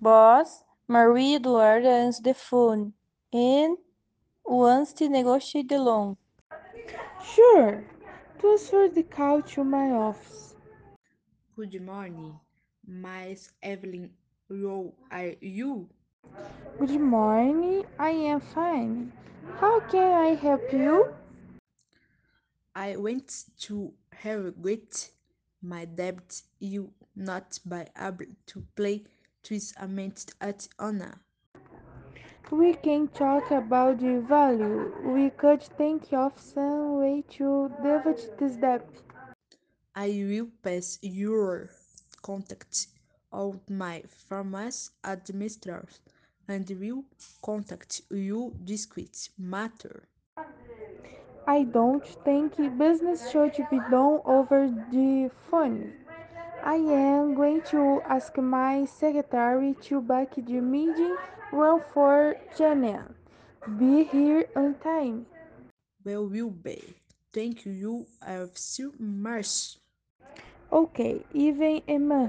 Boss, Maria Eduarda answered the phone and wants to negotiate the loan. Sure, transfer the call to my office. Good morning, Miss Evelyn. How are you? Good morning, I am fine. How can I help you? I went to regret my debt you not by able to play tournament at honor. We can talk about the value. We could think of some way to divide this debt. I will pass your contact on my pharmacy administrator and will contact you discreet matter. I don't think business should be done over the phone. I am going to ask my secretary to back the meeting room for Janet. Be here on time. Well will be. Thank you, I've so much. Okay, even Emma.